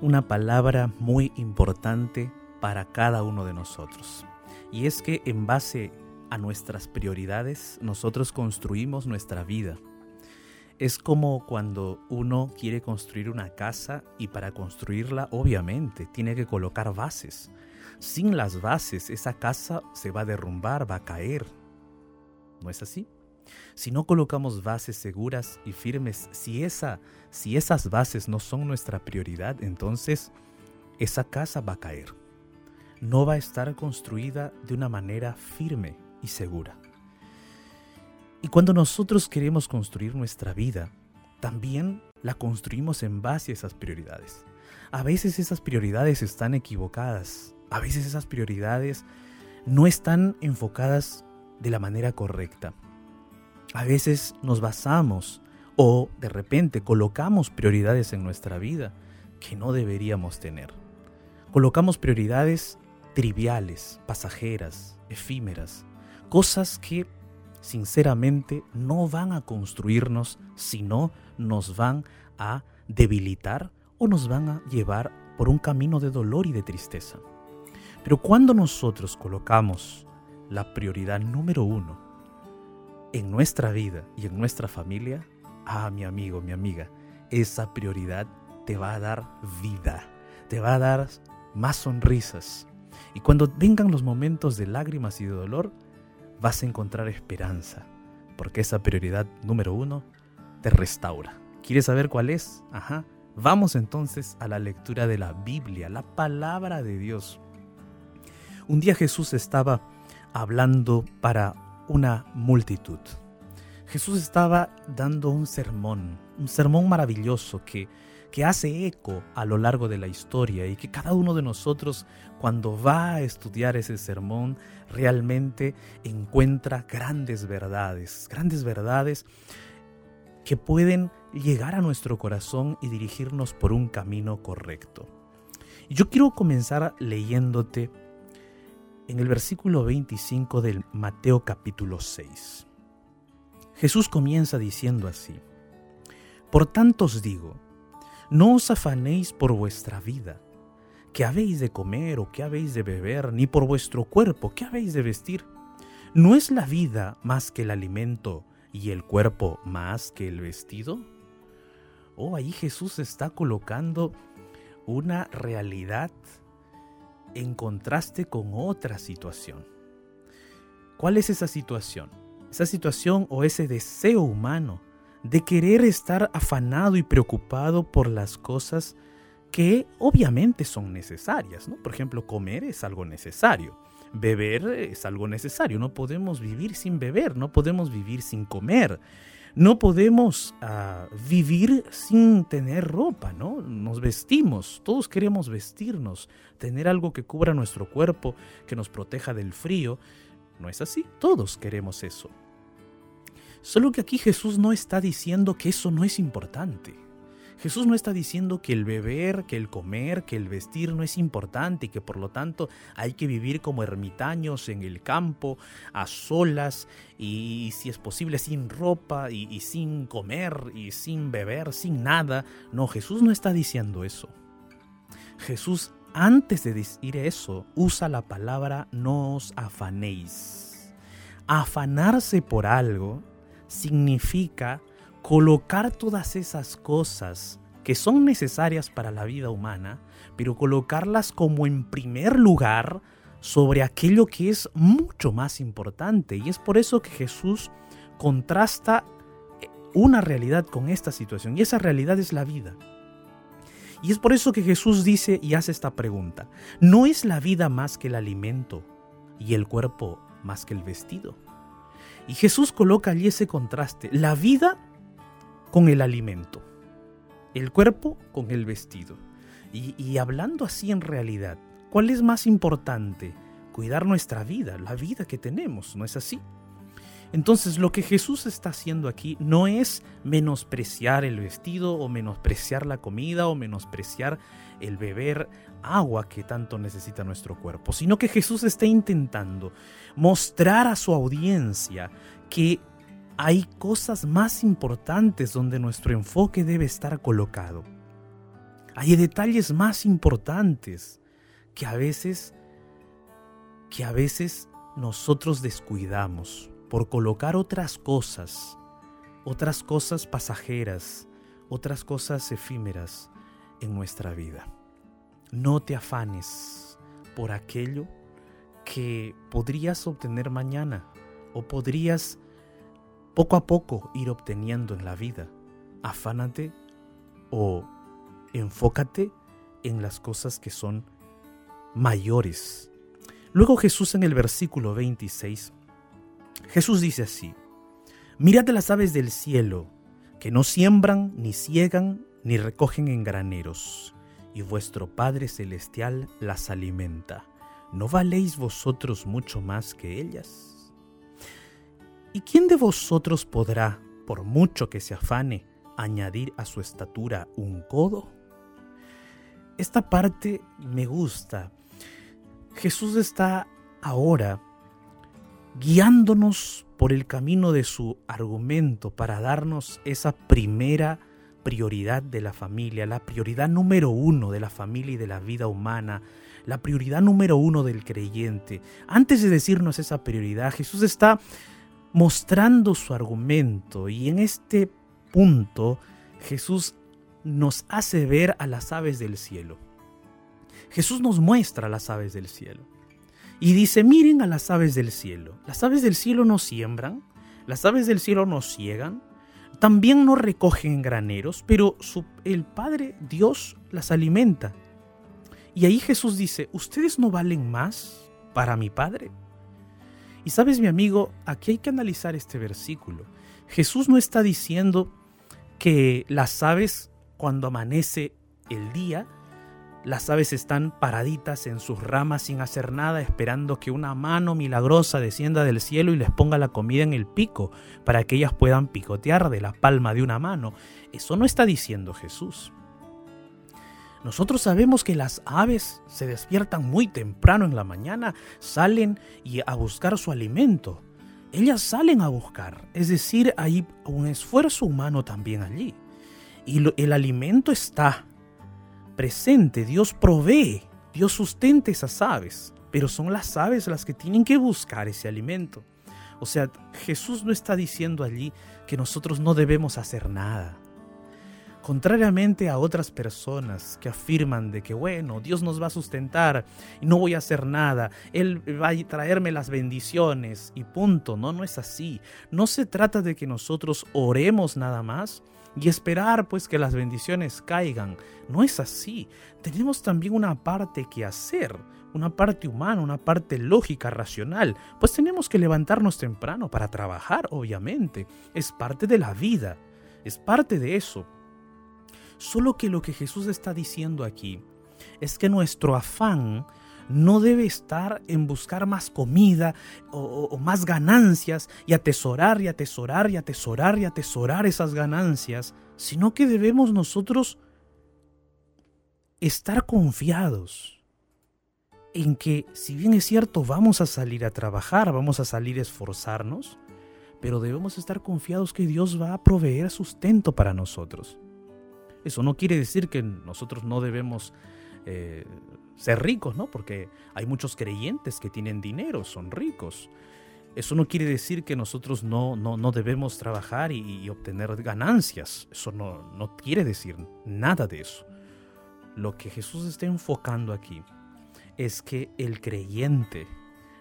una palabra muy importante para cada uno de nosotros. Y es que en base a nuestras prioridades, nosotros construimos nuestra vida. Es como cuando uno quiere construir una casa y para construirla obviamente tiene que colocar bases. Sin las bases esa casa se va a derrumbar, va a caer. ¿No es así? Si no colocamos bases seguras y firmes, si, esa, si esas bases no son nuestra prioridad, entonces esa casa va a caer. No va a estar construida de una manera firme y segura. Y cuando nosotros queremos construir nuestra vida, también la construimos en base a esas prioridades. A veces esas prioridades están equivocadas, a veces esas prioridades no están enfocadas de la manera correcta. A veces nos basamos o de repente colocamos prioridades en nuestra vida que no deberíamos tener. Colocamos prioridades triviales, pasajeras, efímeras, cosas que sinceramente no van a construirnos, sino nos van a debilitar o nos van a llevar por un camino de dolor y de tristeza. Pero cuando nosotros colocamos la prioridad número uno en nuestra vida y en nuestra familia, ah, mi amigo, mi amiga, esa prioridad te va a dar vida, te va a dar más sonrisas. Y cuando vengan los momentos de lágrimas y de dolor, vas a encontrar esperanza, porque esa prioridad número uno te restaura. ¿Quieres saber cuál es? Ajá. Vamos entonces a la lectura de la Biblia, la palabra de Dios. Un día Jesús estaba hablando para una multitud. Jesús estaba dando un sermón, un sermón maravilloso que que hace eco a lo largo de la historia y que cada uno de nosotros cuando va a estudiar ese sermón realmente encuentra grandes verdades, grandes verdades que pueden llegar a nuestro corazón y dirigirnos por un camino correcto. Yo quiero comenzar leyéndote en el versículo 25 del Mateo capítulo 6. Jesús comienza diciendo así, Por tanto os digo, no os afanéis por vuestra vida, qué habéis de comer o qué habéis de beber, ni por vuestro cuerpo, qué habéis de vestir. ¿No es la vida más que el alimento y el cuerpo más que el vestido? Oh, ahí Jesús está colocando una realidad en contraste con otra situación. ¿Cuál es esa situación? Esa situación o ese deseo humano de querer estar afanado y preocupado por las cosas que obviamente son necesarias, ¿no? Por ejemplo, comer es algo necesario, beber es algo necesario, no podemos vivir sin beber, no podemos vivir sin comer, no podemos ah, vivir sin tener ropa, ¿no? Nos vestimos, todos queremos vestirnos, tener algo que cubra nuestro cuerpo, que nos proteja del frío, ¿no es así? Todos queremos eso. Solo que aquí Jesús no está diciendo que eso no es importante. Jesús no está diciendo que el beber, que el comer, que el vestir no es importante y que por lo tanto hay que vivir como ermitaños en el campo, a solas y si es posible sin ropa y, sin comer y sin beber, sin nada. No, Jesús no está diciendo eso. Jesús antes de decir eso usa la palabra no os afanéis. Afanarse por algo significa colocar todas esas cosas que son necesarias para la vida humana, pero colocarlas como en primer lugar sobre aquello que es mucho más importante. Y es por eso que Jesús contrasta eh, una realidad con esta situación, y esa realidad es la vida. Y es por eso que Jesús dice y hace esta pregunta, ¿no es la vida más que el alimento y el cuerpo más que el vestido? Y Jesús coloca allí ese contraste, la vida con el alimento, el cuerpo con el vestido. Y, hablando así en realidad, ¿cuál es más importante? Cuidar nuestra vida, la vida que tenemos, ¿no es así? Entonces lo que Jesús está haciendo aquí no es menospreciar el vestido o menospreciar la comida o menospreciar el beber agua que tanto necesita nuestro cuerpo, sino que Jesús está intentando mostrar a su audiencia que hay cosas más importantes donde nuestro enfoque debe estar colocado. Hay detalles más importantes que a veces que a veces nosotros descuidamos por colocar otras cosas, otras cosas pasajeras, otras cosas efímeras en nuestra vida. No te afanes por aquello que podrías obtener mañana o podrías poco a poco ir obteniendo en la vida. Afánate o enfócate en las cosas que son mayores. Luego Jesús en el versículo 26, Jesús dice así, Mirad las aves del cielo, que no siembran, ni ciegan, ni recogen en graneros, y vuestro Padre Celestial las alimenta. ¿No valéis vosotros mucho más que ellas? ¿Y quién de vosotros podrá, por mucho que se afane, añadir a su estatura un codo? Esta parte me gusta. Jesús está ahora guiándonos por el camino de su argumento para darnos esa primera prioridad de la familia, la prioridad número uno de la familia y de la vida humana, la prioridad número uno del creyente. Antes de decirnos esa prioridad, Jesús está mostrando su argumento y en este punto Jesús nos hace ver a las aves del cielo. Jesús nos muestra a las aves del cielo y dice, miren a las aves del cielo. Las aves del cielo no siembran, las aves del cielo no ciegan, también no recogen graneros, pero el Padre Dios las alimenta. Y ahí Jesús dice, ¿ustedes no valen más para mi Padre? Y sabes mi amigo, aquí hay que analizar este versículo. Jesús no está diciendo que las aves cuando amanece el día las aves están paraditas en sus ramas sin hacer nada, esperando que una mano milagrosa descienda del cielo y les ponga la comida en el pico, para que ellas puedan picotear de la palma de una mano. Eso no está diciendo Jesús. Nosotros sabemos que las aves se despiertan muy temprano en la mañana, salen y a buscar su alimento. Ellas salen a buscar, es decir, hay un esfuerzo humano también allí. Y el alimento está, presente, Dios provee, Dios sustenta esas aves, pero son las aves las que tienen que buscar ese alimento. O sea, Jesús no está diciendo allí que nosotros no debemos hacer nada. Contrariamente a otras personas que afirman de que, bueno, Dios nos va a sustentar y no voy a hacer nada, Él va a traerme las bendiciones y punto. No, no es así. No se trata de que nosotros oremos nada más y esperar pues que las bendiciones caigan. No es así. Tenemos también una parte que hacer, una parte humana, una parte lógica, racional. Pues tenemos que levantarnos temprano para trabajar, obviamente. Es parte de la vida, es parte de eso. Solo que lo que Jesús está diciendo aquí es que nuestro afán no debe estar en buscar más comida o, más ganancias y atesorar y atesorar y atesorar y atesorar esas ganancias, sino que debemos nosotros estar confiados en que si bien es cierto vamos a salir a trabajar, vamos a salir a esforzarnos, pero debemos estar confiados que Dios va a proveer sustento para nosotros. Eso no quiere decir que nosotros no debemos eh, ser ricos, ¿no? Porque hay muchos creyentes que tienen dinero, son ricos. Eso no quiere decir que nosotros no, no, debemos trabajar y, obtener ganancias. Eso no, no quiere decir nada de eso. Lo que Jesús está enfocando aquí es que el creyente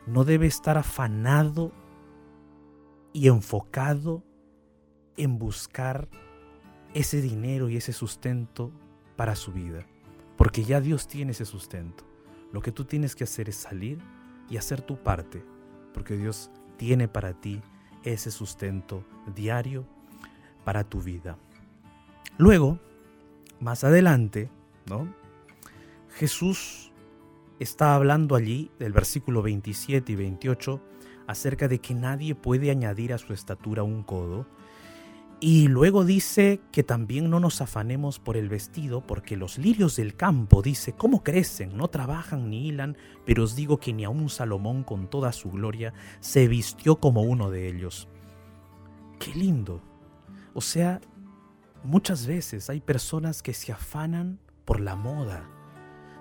no debe estar afanado y enfocado en buscar ese dinero y ese sustento para su vida porque ya Dios tiene ese sustento. Lo que tú tienes que hacer es salir y hacer tu parte, porque Dios tiene para ti ese sustento diario para tu vida. Luego, más adelante, ¿no? Jesús está hablando allí del versículo 27 y 28 acerca de que nadie puede añadir a su estatura un codo, y luego dice que también no nos afanemos por el vestido, porque los lirios del campo, dice, ¿cómo crecen? No trabajan ni hilan, pero os digo que ni aun Salomón con toda su gloria se vistió como uno de ellos. Qué lindo. O sea, muchas veces hay personas que se afanan por la moda.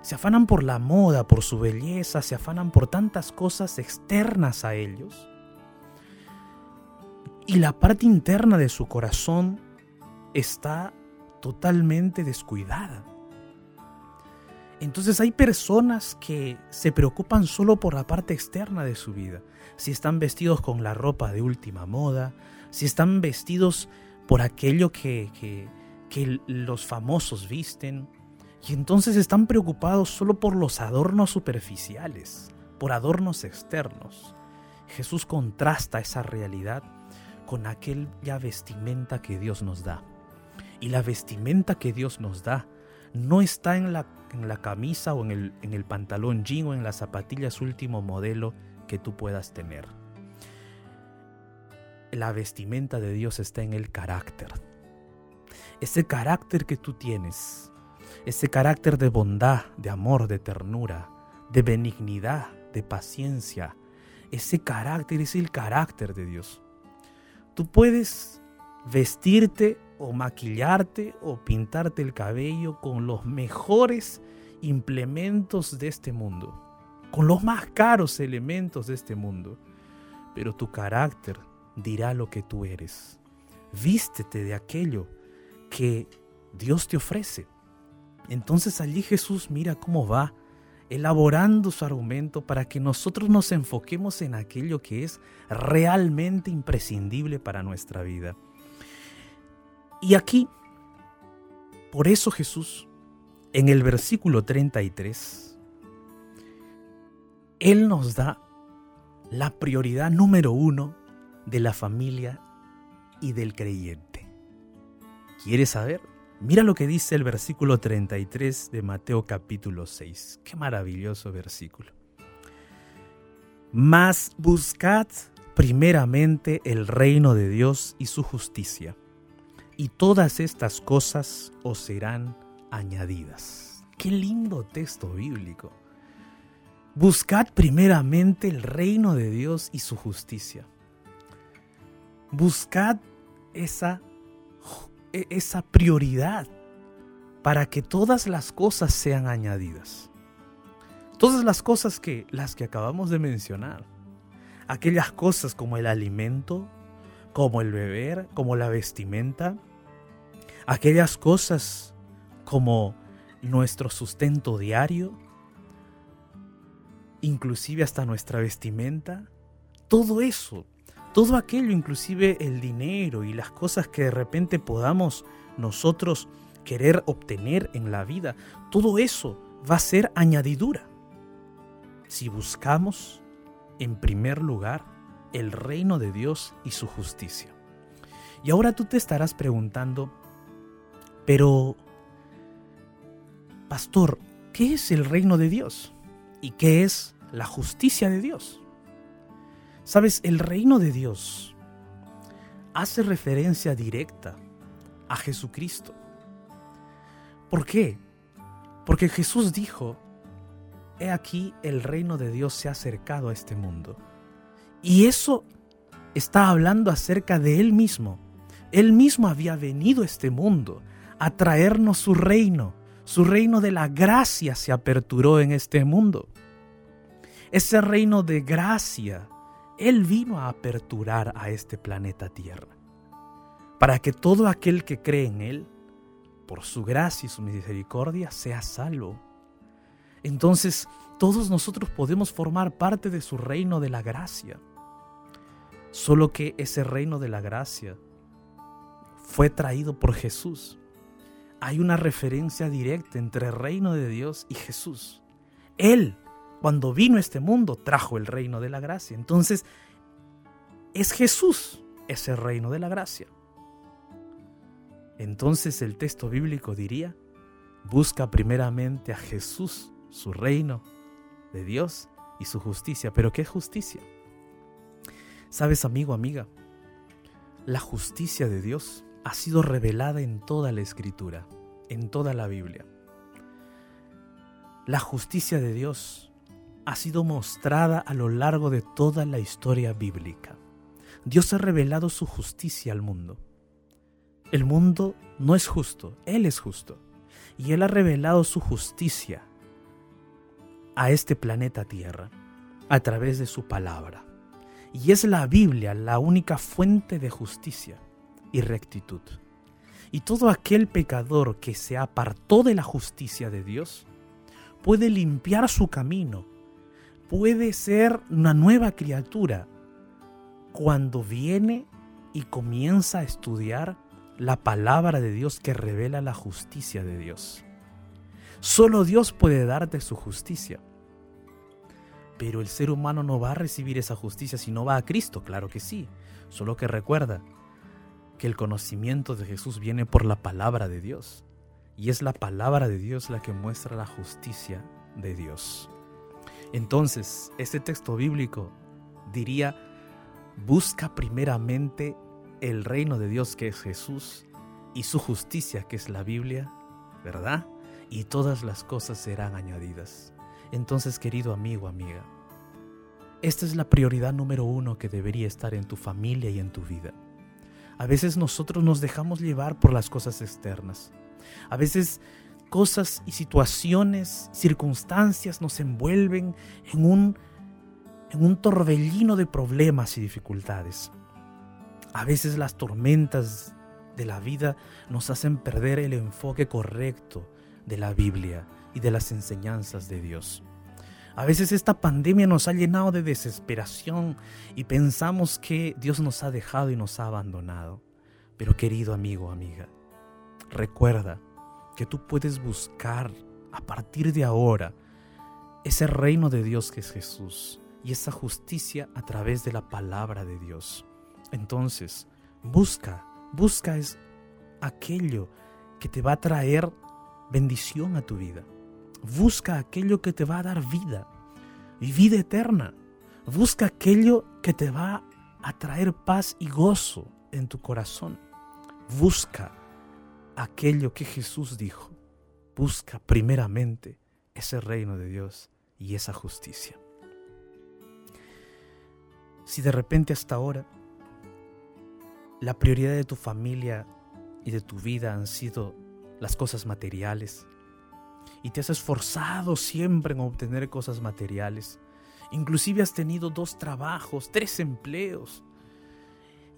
Se afanan por la moda, por su belleza, se afanan por tantas cosas externas a ellos. Y la parte interna de su corazón está totalmente descuidada. Entonces hay personas que se preocupan solo por la parte externa de su vida. Si están vestidos con la ropa de última moda, si están vestidos por aquello que, que, los famosos visten. Y entonces están preocupados solo por los adornos superficiales, por adornos externos. Jesús contrasta esa realidad con aquella vestimenta que Dios nos da. Y la vestimenta que Dios nos da no está en la, en la camisa o en el, en el pantalón jean o en las zapatillas último modelo que tú puedas tener. La vestimenta de Dios está en el carácter. Ese carácter que tú tienes, ese carácter de bondad, de amor, de ternura, de benignidad, de paciencia, ese carácter es el carácter de Dios. Tú puedes vestirte o maquillarte o pintarte el cabello con los mejores implementos de este mundo, con los más caros elementos de este mundo, pero tu carácter dirá lo que tú eres. Vístete de aquello que Dios te ofrece. Entonces allí Jesús mira cómo va elaborando su argumento para que nosotros nos enfoquemos en aquello que es realmente imprescindible para nuestra vida. Y aquí, por eso Jesús, en el versículo 33, Él nos da la prioridad número uno de la familia y del creyente. ¿Quieres saber? Mira lo que dice el versículo 33 de Mateo capítulo 6. Qué maravilloso versículo. Mas buscad primeramente el reino de Dios y su justicia, y todas estas cosas os serán añadidas. Qué lindo texto bíblico. Buscad primeramente el reino de Dios y su justicia. Buscad esa esa prioridad para que todas las cosas sean añadidas. Todas las cosas que las que acabamos de mencionar. Aquellas cosas como el alimento, como el beber, como la vestimenta, aquellas cosas como nuestro sustento diario, inclusive hasta nuestra vestimenta, todo eso todo aquello, inclusive el dinero y las cosas que de repente podamos nosotros querer obtener en la vida, todo eso va a ser añadidura. Si buscamos, en primer lugar, el reino de Dios y su justicia. Y ahora tú te estarás preguntando, pero, pastor, ¿qué es el reino de Dios? ¿Y qué es la justicia de Dios? Sabes, el reino de Dios hace referencia directa a Jesucristo. ¿Por qué? Porque Jesús dijo, he aquí el reino de Dios se ha acercado a este mundo. Y eso está hablando acerca de Él mismo. Él mismo había venido a este mundo a traernos su reino. Su reino de la gracia se aperturó en este mundo. Ese reino de gracia él vino a aperturar a este planeta Tierra, para que todo aquel que cree en Él, por su gracia y su misericordia, sea salvo. Entonces, todos nosotros podemos formar parte de su reino de la gracia. Solo que ese reino de la gracia fue traído por Jesús. Hay una referencia directa entre el reino de Dios y Jesús. Él cuando vino este mundo, trajo el reino de la gracia. Entonces, es Jesús ese reino de la gracia. Entonces el texto bíblico diría, busca primeramente a Jesús, su reino de Dios y su justicia. Pero ¿qué es justicia? Sabes, amigo, amiga, la justicia de Dios ha sido revelada en toda la escritura, en toda la Biblia. La justicia de Dios ha sido mostrada a lo largo de toda la historia bíblica. Dios ha revelado su justicia al mundo. El mundo no es justo, Él es justo. y Él ha revelado su justicia a este planeta Tierra a través de su palabra. Y es la Biblia la única fuente de justicia y rectitud. Y todo aquel pecador que se apartó de la justicia de Dios puede limpiar su camino, puede ser una nueva criatura cuando viene y comienza a estudiar la palabra de Dios que revela la justicia de Dios. Solo Dios puede darte su justicia. Pero el ser humano no va a recibir esa justicia si no va a Cristo, claro que sí. Solo que recuerda que el conocimiento de Jesús viene por la palabra de Dios. Y es la palabra de Dios la que muestra la justicia de Dios. Entonces, este texto bíblico diría, busca primeramente el reino de Dios que es Jesús y su justicia que es la Biblia, ¿verdad? Y todas las cosas serán añadidas. Entonces, querido amigo, amiga, esta es la prioridad número uno que debería estar en tu familia y en tu vida. A veces nosotros nos dejamos llevar por las cosas externas. A veces cosas y situaciones, circunstancias nos envuelven en un, en un torbellino de problemas y dificultades. A veces las tormentas de la vida nos hacen perder el enfoque correcto de la Biblia y de las enseñanzas de Dios. A veces esta pandemia nos ha llenado de desesperación y pensamos que Dios nos ha dejado y nos ha abandonado. Pero querido amigo, amiga, recuerda que tú puedes buscar a partir de ahora ese reino de Dios que es Jesús y esa justicia a través de la palabra de Dios. Entonces, busca, busca es aquello que te va a traer bendición a tu vida. Busca aquello que te va a dar vida y vida eterna. Busca aquello que te va a traer paz y gozo en tu corazón. Busca aquello que Jesús dijo. Busca primeramente ese reino de Dios y esa justicia. Si de repente hasta ahora la prioridad de tu familia y de tu vida han sido las cosas materiales. Y te has esforzado siempre en obtener cosas materiales. Inclusive has tenido dos trabajos, tres empleos.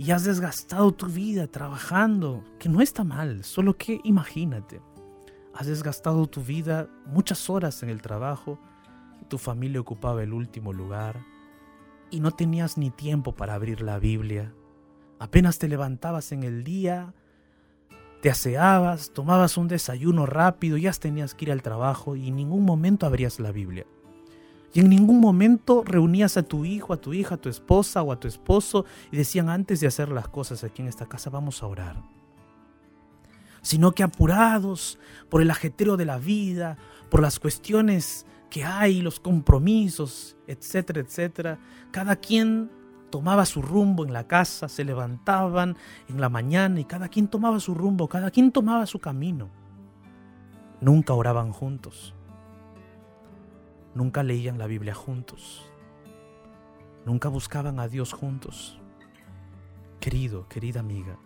Y has desgastado tu vida trabajando, que no está mal, solo que imagínate. Has desgastado tu vida muchas horas en el trabajo, tu familia ocupaba el último lugar y no tenías ni tiempo para abrir la Biblia, Apenas te levantabas en el día, te aseabas, tomabas un desayuno rápido, ya tenías que ir al trabajo y en ningún momento abrías la Biblia. Y en ningún momento reunías a tu hijo, a tu hija, a tu esposa o a tu esposo y decían antes de hacer las cosas aquí en esta casa vamos a orar. Sino que apurados por el ajetreo de la vida, por las cuestiones que hay, los compromisos, etcétera, etcétera, cada quien tomaba su rumbo en la casa, se levantaban en la mañana y cada quien tomaba su rumbo, cada quien tomaba su camino. Nunca oraban juntos. Nunca leían la Biblia juntos. Nunca buscaban a Dios juntos. Querido, querida amiga,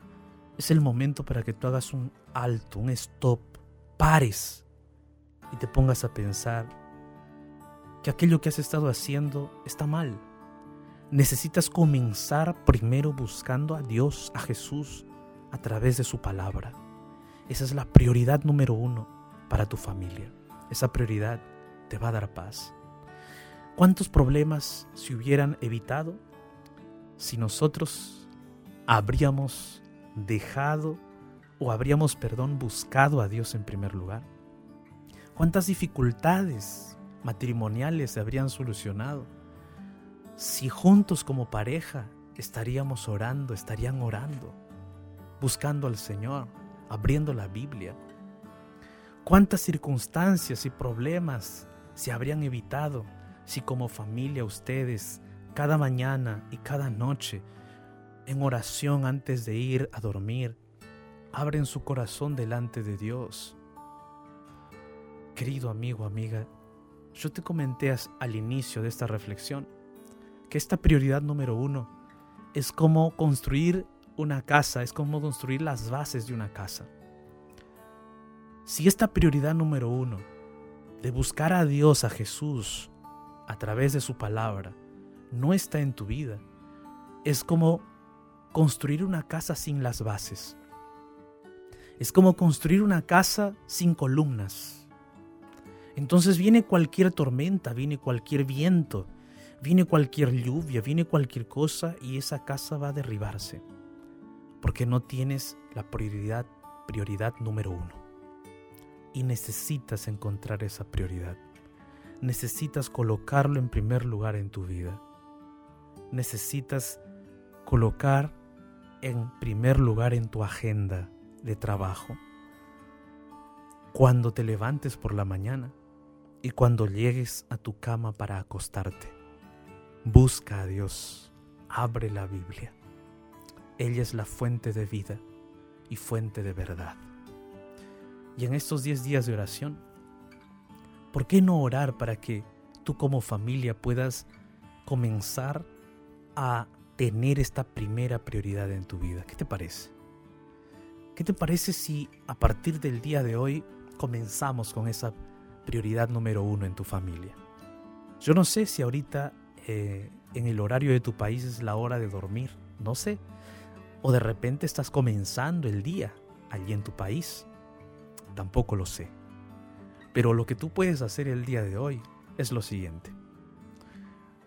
es el momento para que tú hagas un alto, un stop, pares y te pongas a pensar que aquello que has estado haciendo está mal necesitas comenzar primero buscando a Dios, a Jesús, a través de su palabra. Esa es la prioridad número uno para tu familia. Esa prioridad te va a dar paz. ¿Cuántos problemas se hubieran evitado si nosotros habríamos dejado o habríamos, perdón, buscado a Dios en primer lugar? ¿Cuántas dificultades matrimoniales se habrían solucionado si juntos como pareja estaríamos orando, estarían orando, buscando al Señor, abriendo la Biblia. ¿Cuántas circunstancias y problemas se habrían evitado si como familia ustedes cada mañana y cada noche en oración antes de ir a dormir abren su corazón delante de Dios? Querido amigo, amiga, yo te comenté al inicio de esta reflexión que esta prioridad número uno es cómo construir una casa, es cómo construir las bases de una casa. Si esta prioridad número uno, de buscar a Dios, a Jesús, a través de su palabra, no está en tu vida, es como construir una casa sin las bases. Es como construir una casa sin columnas. Entonces viene cualquier tormenta, viene cualquier viento, viene cualquier lluvia, viene cualquier cosa y esa casa va a derribarse. Porque no tienes la prioridad, prioridad número uno. Y necesitas encontrar esa prioridad. Necesitas colocarlo en primer lugar en tu vida. Necesitas colocar en primer lugar en tu agenda de trabajo. Cuando te levantes por la mañana y cuando llegues a tu cama para acostarte, busca a Dios, abre la Biblia. Ella es la fuente de vida y fuente de verdad. Y en estos 10 días de oración, ¿por qué no orar para que tú como familia puedas comenzar a tener esta primera prioridad en tu vida? ¿Qué te parece? ¿Qué te parece si a partir del día de hoy comenzamos con esa prioridad número uno en tu familia? Yo no sé si ahorita eh, en el horario de tu país es la hora de dormir, no sé. O de repente estás comenzando el día allí en tu país. Tampoco lo sé. Pero lo que tú puedes hacer el día de hoy es lo siguiente.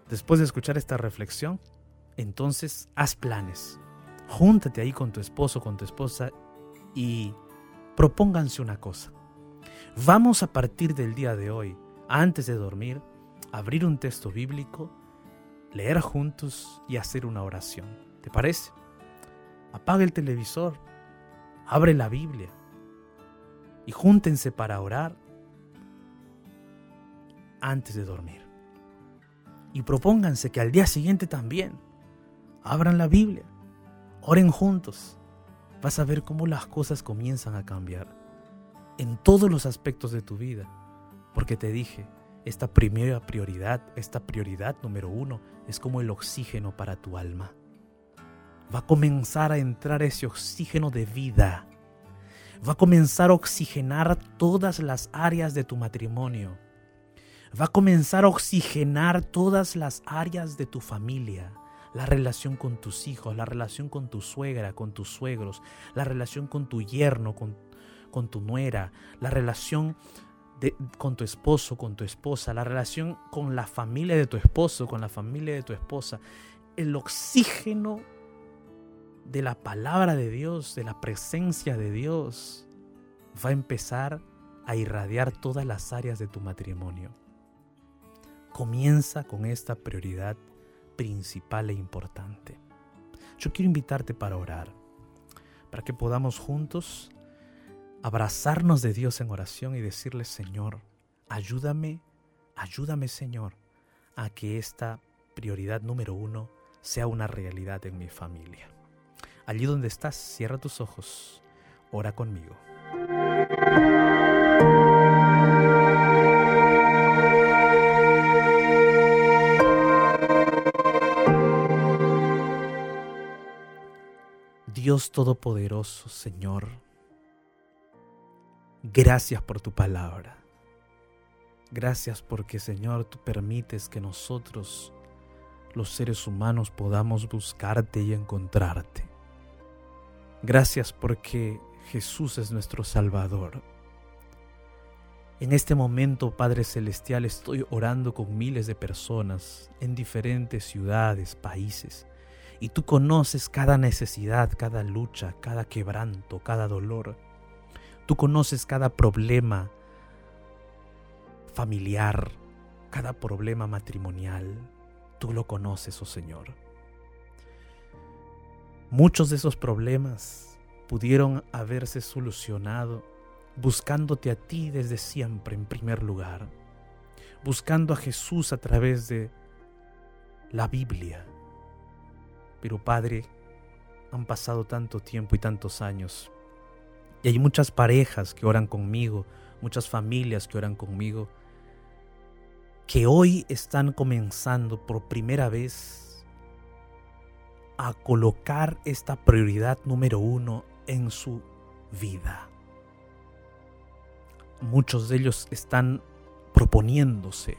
Después de escuchar esta reflexión, entonces haz planes. Júntate ahí con tu esposo, con tu esposa y propónganse una cosa. Vamos a partir del día de hoy, antes de dormir, abrir un texto bíblico, leer juntos y hacer una oración. ¿Te parece? Apaga el televisor, abre la Biblia y júntense para orar antes de dormir. Y propónganse que al día siguiente también abran la Biblia, oren juntos vas a ver cómo las cosas comienzan a cambiar en todos los aspectos de tu vida. Porque te dije, esta primera prioridad, esta prioridad número uno, es como el oxígeno para tu alma. Va a comenzar a entrar ese oxígeno de vida. Va a comenzar a oxigenar todas las áreas de tu matrimonio. Va a comenzar a oxigenar todas las áreas de tu familia la relación con tus hijos, la relación con tu suegra, con tus suegros, la relación con tu yerno, con, con tu nuera, la relación con tu esposo, con tu esposa, la relación con la familia de tu esposo, con la familia de tu esposa. El oxígeno de la palabra de Dios, de la presencia de Dios, va a empezar a irradiar todas las áreas de tu matrimonio. Comienza con esta prioridad principal e importante. Yo quiero invitarte para orar, para que podamos juntos abrazarnos de Dios en oración y decirle, Señor, ayúdame, ayúdame Señor, a que esta prioridad número uno sea una realidad en mi familia. Allí donde estás, cierra tus ojos, ora conmigo. Dios Todopoderoso, Señor, gracias por tu palabra. Gracias porque, Señor, tú permites que nosotros, los seres humanos, podamos buscarte y encontrarte. Gracias porque Jesús es nuestro Salvador. En este momento, Padre Celestial, estoy orando con miles de personas en diferentes ciudades, países y tú conoces cada necesidad, cada lucha, cada quebranto, cada dolor. Tú conoces cada problema familiar, cada problema matrimonial. Tú lo conoces, oh Señor. Muchos de esos problemas pudieron haberse solucionado buscándote a ti desde siempre en primer lugar, buscando a Jesús a través de la Biblia, pero Padre, han pasado tanto tiempo y tantos años. Y hay muchas parejas que oran conmigo, muchas familias que oran conmigo, que hoy están comenzando por primera vez a colocar esta prioridad número uno en su vida. muchos de ellos están proponiéndose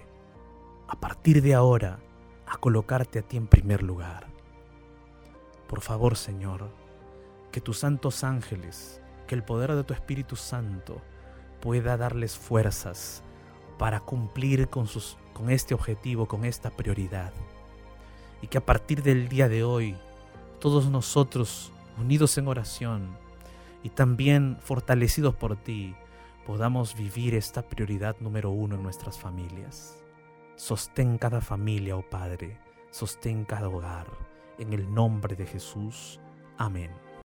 a partir de ahora a colocarte a ti en primer lugar. Por favor, Señor, que tus santos ángeles, que el poder de tu Espíritu Santo pueda darles fuerzas para cumplir con, sus, con este objetivo, con esta prioridad. Y que a partir del día de hoy, todos nosotros, unidos en oración y también fortalecidos por ti, podamos vivir esta prioridad número uno en nuestras familias. Sostén cada familia, oh Padre, sostén cada hogar. En el nombre de Jesús. Amén.